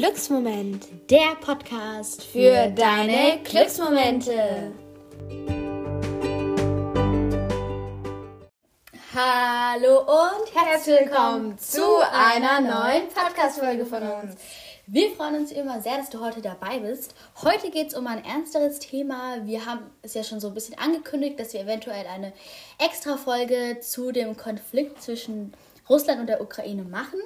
Glücksmoment, der Podcast für deine Glücksmomente. Hallo und herzlich willkommen zu einer neuen Podcast-Folge von uns. Wir freuen uns immer sehr, dass du heute dabei bist. Heute geht es um ein ernsteres Thema. Wir haben es ja schon so ein bisschen angekündigt, dass wir eventuell eine extra Folge zu dem Konflikt zwischen Russland und der Ukraine machen.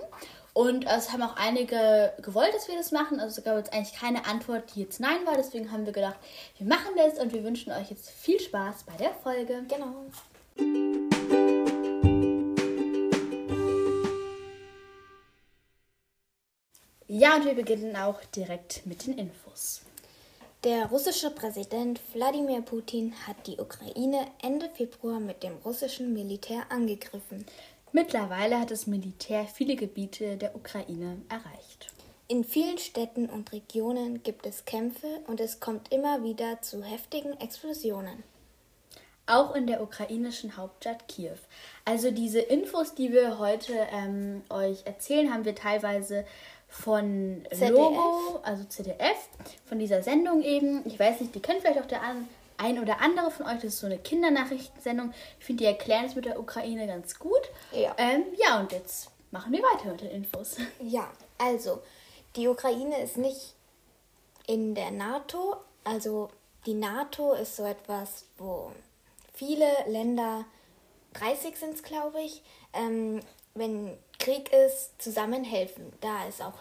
Und es haben auch einige gewollt, dass wir das machen. Also es gab jetzt eigentlich keine Antwort, die jetzt nein war. Deswegen haben wir gedacht, wir machen das und wir wünschen euch jetzt viel Spaß bei der Folge. Genau. Ja, und wir beginnen auch direkt mit den Infos. Der russische Präsident Wladimir Putin hat die Ukraine Ende Februar mit dem russischen Militär angegriffen. Mittlerweile hat das Militär viele Gebiete der Ukraine erreicht. In vielen Städten und Regionen gibt es Kämpfe und es kommt immer wieder zu heftigen Explosionen. Auch in der ukrainischen Hauptstadt Kiew. Also diese Infos, die wir heute ähm, euch erzählen, haben wir teilweise von ZDF. Logo, also ZDF, von dieser Sendung eben. Ich weiß nicht, die kennt vielleicht auch der an, ein oder andere von euch. Das ist so eine Kindernachrichtensendung. Ich finde, die erklären es mit der Ukraine ganz gut. Ja. Ähm, ja, und jetzt machen wir weiter mit den Infos. Ja, also die Ukraine ist nicht in der NATO. Also die NATO ist so etwas, wo viele Länder, 30 sind es glaube ich, ähm, wenn Krieg ist, zusammenhelfen. Da ist auch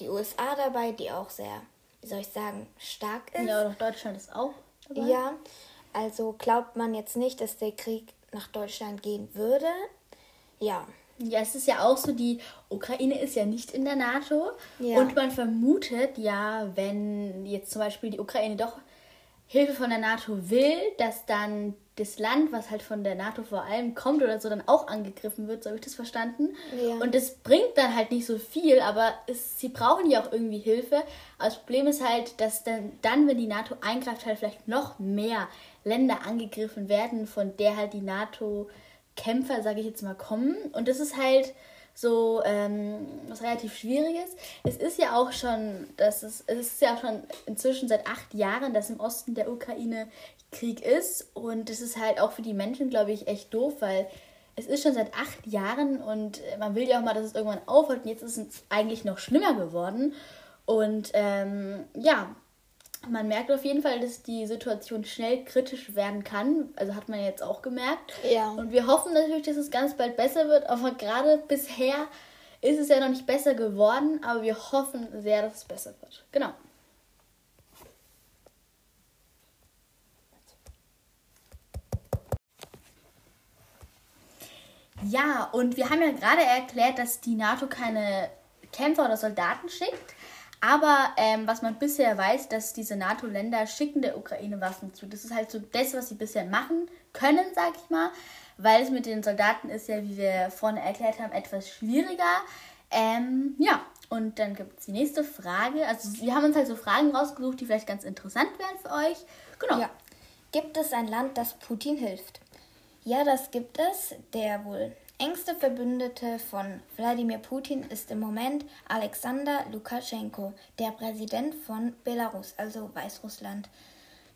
die USA dabei, die auch sehr, wie soll ich sagen, stark ist. Ja, doch Deutschland ist auch dabei. Ja, also glaubt man jetzt nicht, dass der Krieg nach Deutschland gehen würde. Ja, Ja, es ist ja auch so, die Ukraine ist ja nicht in der NATO. Ja. Und man vermutet ja, wenn jetzt zum Beispiel die Ukraine doch Hilfe von der NATO will, dass dann das Land, was halt von der NATO vor allem kommt oder so, dann auch angegriffen wird, so habe ich das verstanden. Ja. Und das bringt dann halt nicht so viel, aber es, sie brauchen ja auch irgendwie Hilfe. Aber das Problem ist halt, dass dann, dann, wenn die NATO eingreift, halt vielleicht noch mehr Länder angegriffen werden, von der halt die NATO Kämpfer, sage ich jetzt mal, kommen. Und das ist halt so ähm, was relativ Schwieriges. Es ist ja auch schon, dass es, es ist ja schon inzwischen seit acht Jahren, dass im Osten der Ukraine Krieg ist. Und das ist halt auch für die Menschen, glaube ich, echt doof, weil es ist schon seit acht Jahren und man will ja auch mal, dass es irgendwann aufhört. Und jetzt ist es eigentlich noch schlimmer geworden. Und ähm, ja, man merkt auf jeden Fall, dass die Situation schnell kritisch werden kann. Also hat man jetzt auch gemerkt. Ja. Und wir hoffen natürlich, dass es ganz bald besser wird. Aber gerade bisher ist es ja noch nicht besser geworden. Aber wir hoffen sehr, dass es besser wird. Genau. Ja, und wir haben ja gerade erklärt, dass die NATO keine Kämpfer oder Soldaten schickt. Aber ähm, was man bisher weiß, dass diese NATO-Länder schicken der Ukraine Waffen zu. Das ist halt so das, was sie bisher machen können, sag ich mal. Weil es mit den Soldaten ist ja, wie wir vorne erklärt haben, etwas schwieriger. Ähm, ja, und dann gibt es die nächste Frage. Also wir haben uns halt so Fragen rausgesucht, die vielleicht ganz interessant wären für euch. Genau. Ja. Gibt es ein Land, das Putin hilft? Ja, das gibt es. Der wohl engste Verbündete von Wladimir Putin ist im Moment Alexander Lukaschenko, der Präsident von Belarus, also Weißrussland.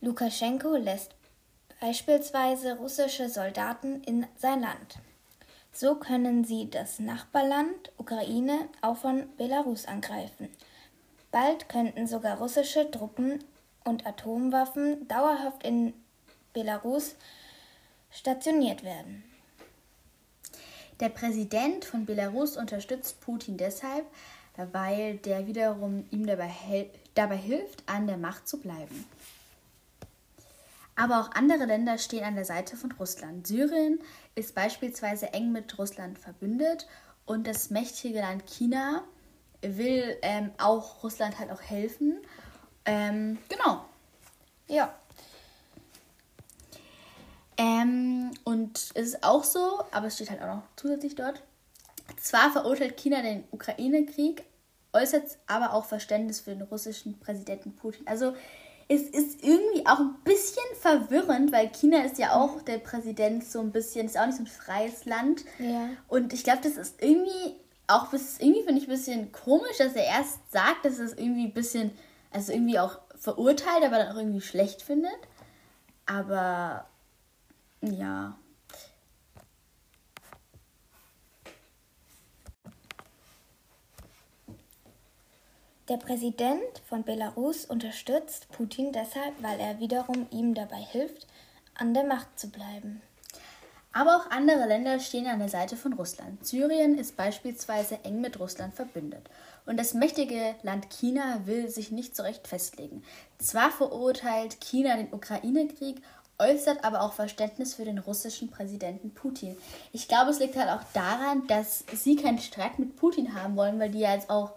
Lukaschenko lässt beispielsweise russische Soldaten in sein Land. So können sie das Nachbarland Ukraine auch von Belarus angreifen. Bald könnten sogar russische Truppen und Atomwaffen dauerhaft in Belarus stationiert werden. Der Präsident von Belarus unterstützt Putin deshalb, weil der wiederum ihm dabei, dabei hilft, an der Macht zu bleiben. Aber auch andere Länder stehen an der Seite von Russland. Syrien ist beispielsweise eng mit Russland verbündet und das mächtige Land China will ähm, auch Russland halt auch helfen. Ähm, genau. Ja, Ähm, und es ist auch so, aber es steht halt auch noch zusätzlich dort. Zwar verurteilt China den Ukraine-Krieg, äußert aber auch Verständnis für den russischen Präsidenten Putin. Also es ist irgendwie auch ein bisschen verwirrend, weil China ist ja auch der Präsident so ein bisschen, ist auch nicht so ein freies Land. Ja. Und ich glaube, das ist irgendwie auch bis, irgendwie finde ich ein bisschen komisch, dass er erst sagt, dass er es irgendwie ein bisschen, also irgendwie auch verurteilt, aber dann auch irgendwie schlecht findet. Aber ja. Der Präsident von Belarus unterstützt Putin deshalb, weil er wiederum ihm dabei hilft, an der Macht zu bleiben. Aber auch andere Länder stehen an der Seite von Russland. Syrien ist beispielsweise eng mit Russland verbündet. Und das mächtige Land China will sich nicht so recht festlegen. Zwar verurteilt China den Ukraine-Krieg, äußert aber auch Verständnis für den russischen Präsidenten Putin. Ich glaube, es liegt halt auch daran, dass sie keinen Streit mit Putin haben wollen, weil die ja jetzt auch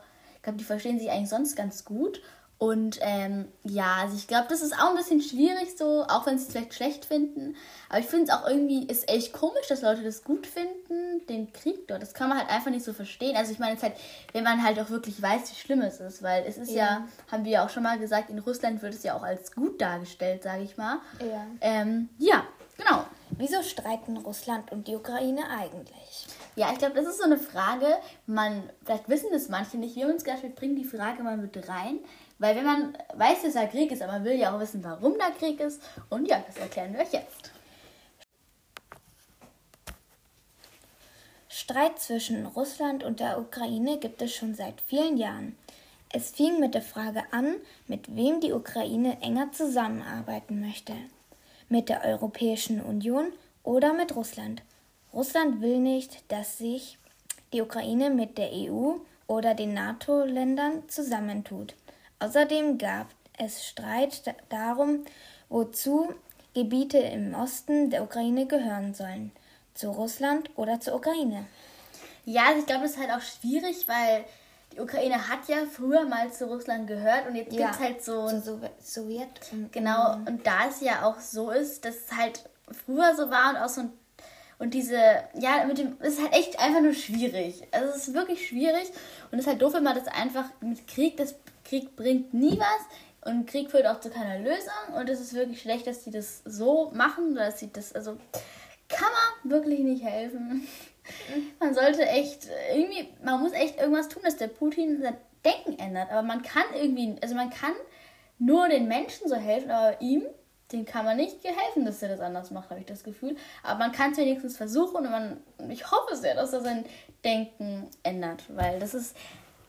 glaube, die verstehen sich eigentlich sonst ganz gut. Und ähm, ja, also ich glaube, das ist auch ein bisschen schwierig so, auch wenn sie es vielleicht schlecht finden. Aber ich finde es auch irgendwie, ist echt komisch, dass Leute das gut finden, den Krieg dort. Das kann man halt einfach nicht so verstehen. Also ich meine, halt, wenn man halt auch wirklich weiß, wie schlimm es ist. Weil es ist ja, ja haben wir ja auch schon mal gesagt, in Russland wird es ja auch als gut dargestellt, sage ich mal. Ja. Ähm, ja, genau. Wieso streiten Russland und die Ukraine eigentlich? Ja, ich glaube, das ist so eine Frage, man, vielleicht wissen das manche nicht. Wir haben uns gedacht, wir bringen die Frage mal mit rein. Weil wenn man weiß, dass da Krieg ist, aber man will ja auch wissen, warum da Krieg ist. Und ja, das erklären wir euch jetzt. Streit zwischen Russland und der Ukraine gibt es schon seit vielen Jahren. Es fing mit der Frage an, mit wem die Ukraine enger zusammenarbeiten möchte. Mit der Europäischen Union oder mit Russland. Russland will nicht, dass sich die Ukraine mit der EU oder den NATO-Ländern zusammentut. Außerdem gab es Streit darum, wozu Gebiete im Osten der Ukraine gehören sollen. Zu Russland oder zur Ukraine. Ja, also ich glaube, das ist halt auch schwierig, weil die Ukraine hat ja früher mal zu Russland gehört und jetzt ja, gibt es halt so. Zu Sowjet. Genau, und da es ja auch so ist, dass es halt früher so war und auch so ein und diese, ja, mit dem, ist halt echt einfach nur schwierig. Also es ist wirklich schwierig und es ist halt doof, wenn man das einfach mit Krieg, das Krieg bringt nie was und Krieg führt auch zu keiner Lösung und es ist wirklich schlecht, dass die das so machen, dass sie das, also kann man wirklich nicht helfen. Man sollte echt, irgendwie, man muss echt irgendwas tun, dass der Putin sein Denken ändert, aber man kann irgendwie, also man kann nur den Menschen so helfen, aber ihm dem kann man nicht helfen, dass er das anders macht, habe ich das Gefühl. Aber man kann es wenigstens versuchen und man, ich hoffe sehr, dass er sein Denken ändert, weil das ist,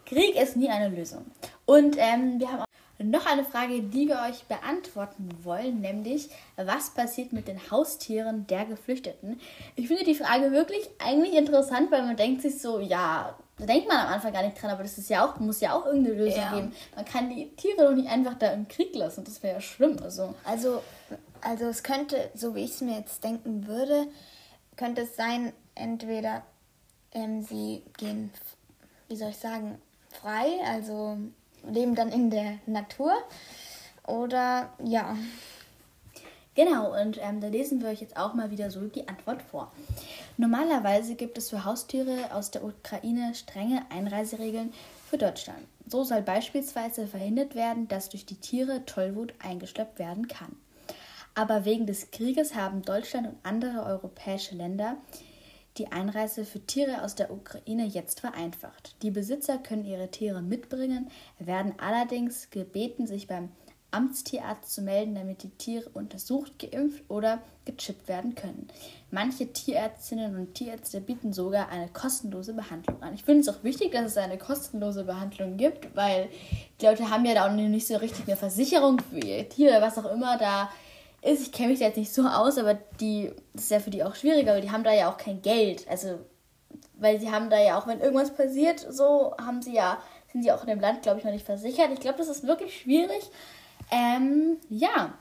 Krieg ist nie eine Lösung. Und ähm, wir haben auch noch eine Frage, die wir euch beantworten wollen, nämlich was passiert mit den Haustieren der Geflüchteten? Ich finde die Frage wirklich eigentlich interessant, weil man denkt sich so, ja, da denkt man am Anfang gar nicht dran, aber das ist ja auch, muss ja auch irgendeine Lösung ja. geben. Man kann die Tiere doch nicht einfach da im Krieg lassen. Das wäre ja schlimm. Also. also, also es könnte, so wie ich es mir jetzt denken würde, könnte es sein, entweder ähm, sie gehen, wie soll ich sagen, frei, also leben dann in der Natur. Oder ja, Genau, und ähm, da lesen wir euch jetzt auch mal wieder so die Antwort vor. Normalerweise gibt es für Haustiere aus der Ukraine strenge Einreiseregeln für Deutschland. So soll beispielsweise verhindert werden, dass durch die Tiere Tollwut eingeschleppt werden kann. Aber wegen des Krieges haben Deutschland und andere europäische Länder die Einreise für Tiere aus der Ukraine jetzt vereinfacht. Die Besitzer können ihre Tiere mitbringen, werden allerdings gebeten, sich beim Amtstierarzt zu melden, damit die Tiere untersucht, geimpft oder gechippt werden können. Manche Tierärztinnen und Tierärzte bieten sogar eine kostenlose Behandlung an. Ich finde es auch wichtig, dass es eine kostenlose Behandlung gibt, weil die Leute haben ja da auch nicht so richtig eine Versicherung für ihr Tier oder was auch immer da ist. Ich kenne mich da jetzt nicht so aus, aber die, das ist ja für die auch schwieriger, weil die haben da ja auch kein Geld. Also, weil sie haben da ja auch, wenn irgendwas passiert, so haben sie ja, sind sie auch in dem Land, glaube ich, noch nicht versichert. Ich glaube, das ist wirklich schwierig. Ähm, ja.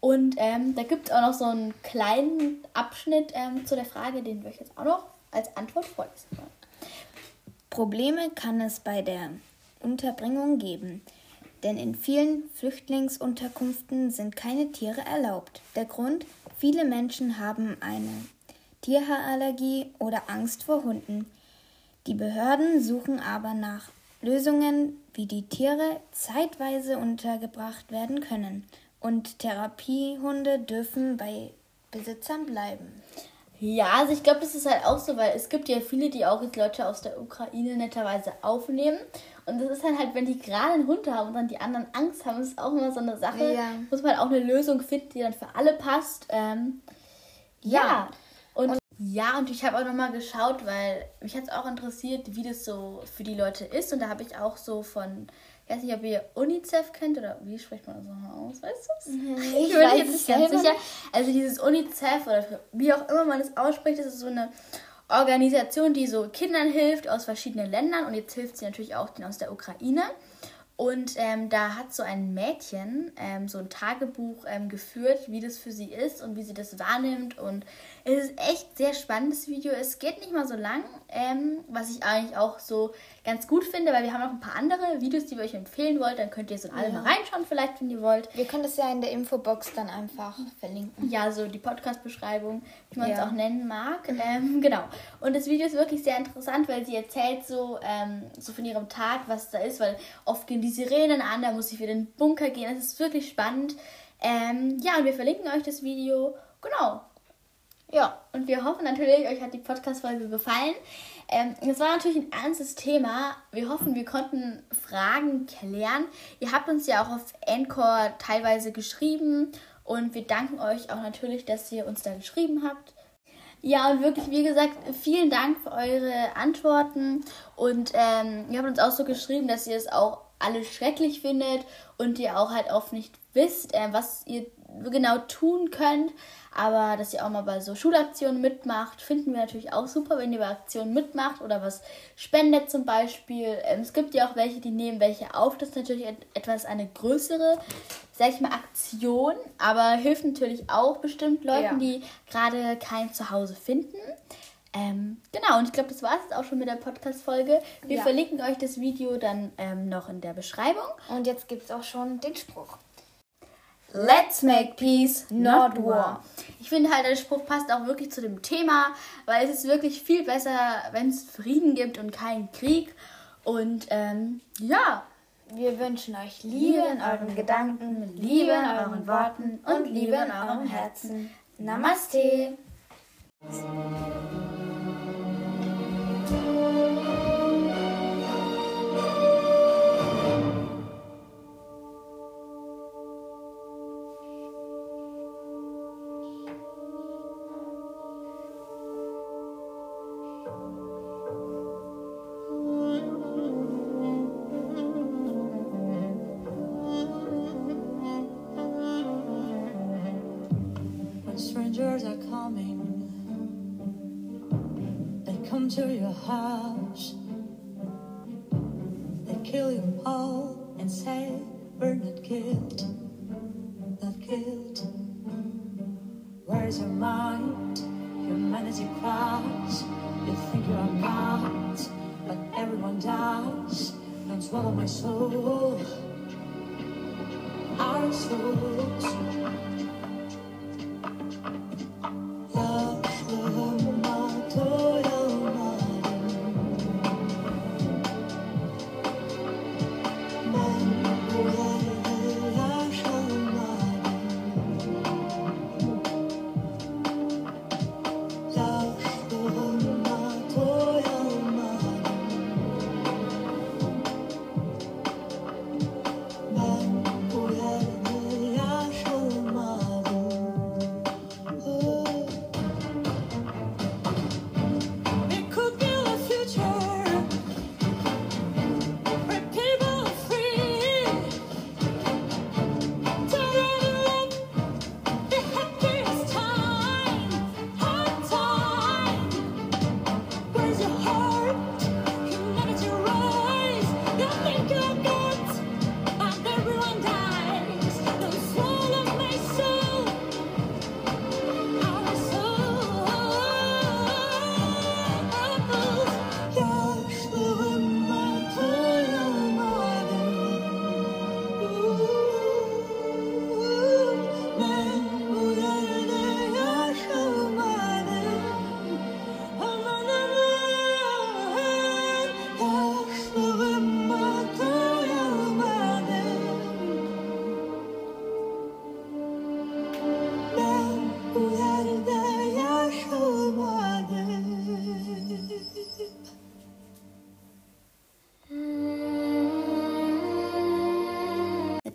Und ähm, da gibt es auch noch so einen kleinen Abschnitt ähm, zu der Frage, den wir euch jetzt auch noch als Antwort vorlesen wollen. Probleme kann es bei der Unterbringung geben, denn in vielen Flüchtlingsunterkünften sind keine Tiere erlaubt. Der Grund, viele Menschen haben eine Tierhaarallergie oder Angst vor Hunden. Die Behörden suchen aber nach Lösungen, wie die Tiere zeitweise untergebracht werden können. Und Therapiehunde dürfen bei Besitzern bleiben. Ja, also ich glaube, das ist halt auch so, weil es gibt ja viele, die auch jetzt Leute aus der Ukraine netterweise aufnehmen. Und das ist dann halt, wenn die gerade einen Hund haben und dann die anderen Angst haben, ist auch immer so eine Sache. Ja. Muss man auch eine Lösung finden, die dann für alle passt. Ähm, ja. ja. Und, und, ja, und ich habe auch nochmal geschaut, weil mich hat es auch interessiert, wie das so für die Leute ist. Und da habe ich auch so von ich weiß nicht, ob ihr UNICEF kennt oder wie spricht man das nochmal aus? Weißt du es? Mhm, ich, ich bin jetzt nicht ganz sicher. Also dieses UNICEF oder wie auch immer man es ausspricht, das ist so eine Organisation, die so Kindern hilft aus verschiedenen Ländern und jetzt hilft sie natürlich auch den aus der Ukraine. Und ähm, da hat so ein Mädchen ähm, so ein Tagebuch ähm, geführt, wie das für sie ist und wie sie das wahrnimmt. Und es ist echt sehr spannendes Video. Es geht nicht mal so lang, ähm, was ich eigentlich auch so ganz gut finde, weil wir haben noch ein paar andere Videos, die wir euch empfehlen wollt. Dann könnt ihr so alle ja. mal reinschauen, vielleicht, wenn ihr wollt. Wir können das ja in der Infobox dann einfach verlinken. Ja, so die Podcast-Beschreibung, wie man es auch nennen mag. Ähm, genau. Und das Video ist wirklich sehr interessant, weil sie erzählt so, ähm, so von ihrem Tag, was da ist, weil oft gehen die Sirenen an, da muss sie wieder in den Bunker gehen. Es ist wirklich spannend. Ähm, ja, und wir verlinken euch das Video. Genau. Ja, und wir hoffen natürlich, euch hat die Podcast-Folge gefallen. Ähm, es war natürlich ein ernstes Thema. Wir hoffen, wir konnten Fragen klären. Ihr habt uns ja auch auf Encore teilweise geschrieben und wir danken euch auch natürlich, dass ihr uns da geschrieben habt. Ja, und wirklich, wie gesagt, vielen Dank für eure Antworten. Und ähm, ihr habt uns auch so geschrieben, dass ihr es auch alles schrecklich findet und ihr auch halt oft nicht wisst, äh, was ihr genau tun könnt. Aber dass ihr auch mal bei so Schulaktionen mitmacht, finden wir natürlich auch super, wenn ihr bei Aktionen mitmacht oder was spendet zum Beispiel. Ähm, es gibt ja auch welche, die nehmen welche auf. Das ist natürlich etwas eine größere, sag ich mal, Aktion, aber hilft natürlich auch bestimmt Leuten, ja. die gerade kein Zuhause finden. Ähm, genau, und ich glaube, das war es jetzt auch schon mit der Podcast-Folge. Wir ja. verlinken euch das Video dann ähm, noch in der Beschreibung. Und jetzt gibt es auch schon den Spruch. Let's make peace, not war. Ich finde halt, der Spruch passt auch wirklich zu dem Thema, weil es ist wirklich viel besser, wenn es Frieden gibt und keinen Krieg. Und ähm, ja. Wir wünschen euch Liebe in euren Gedanken, Liebe in euren Worten und Liebe in eurem Herzen. Namaste. They come to your house. They kill you all and say, We're not killed. Not killed. Where's your mind? Humanity cries. You think you are God, but everyone dies. Don't swallow my soul. Our souls.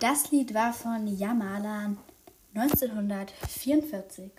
Das Lied war von Yamala 1944.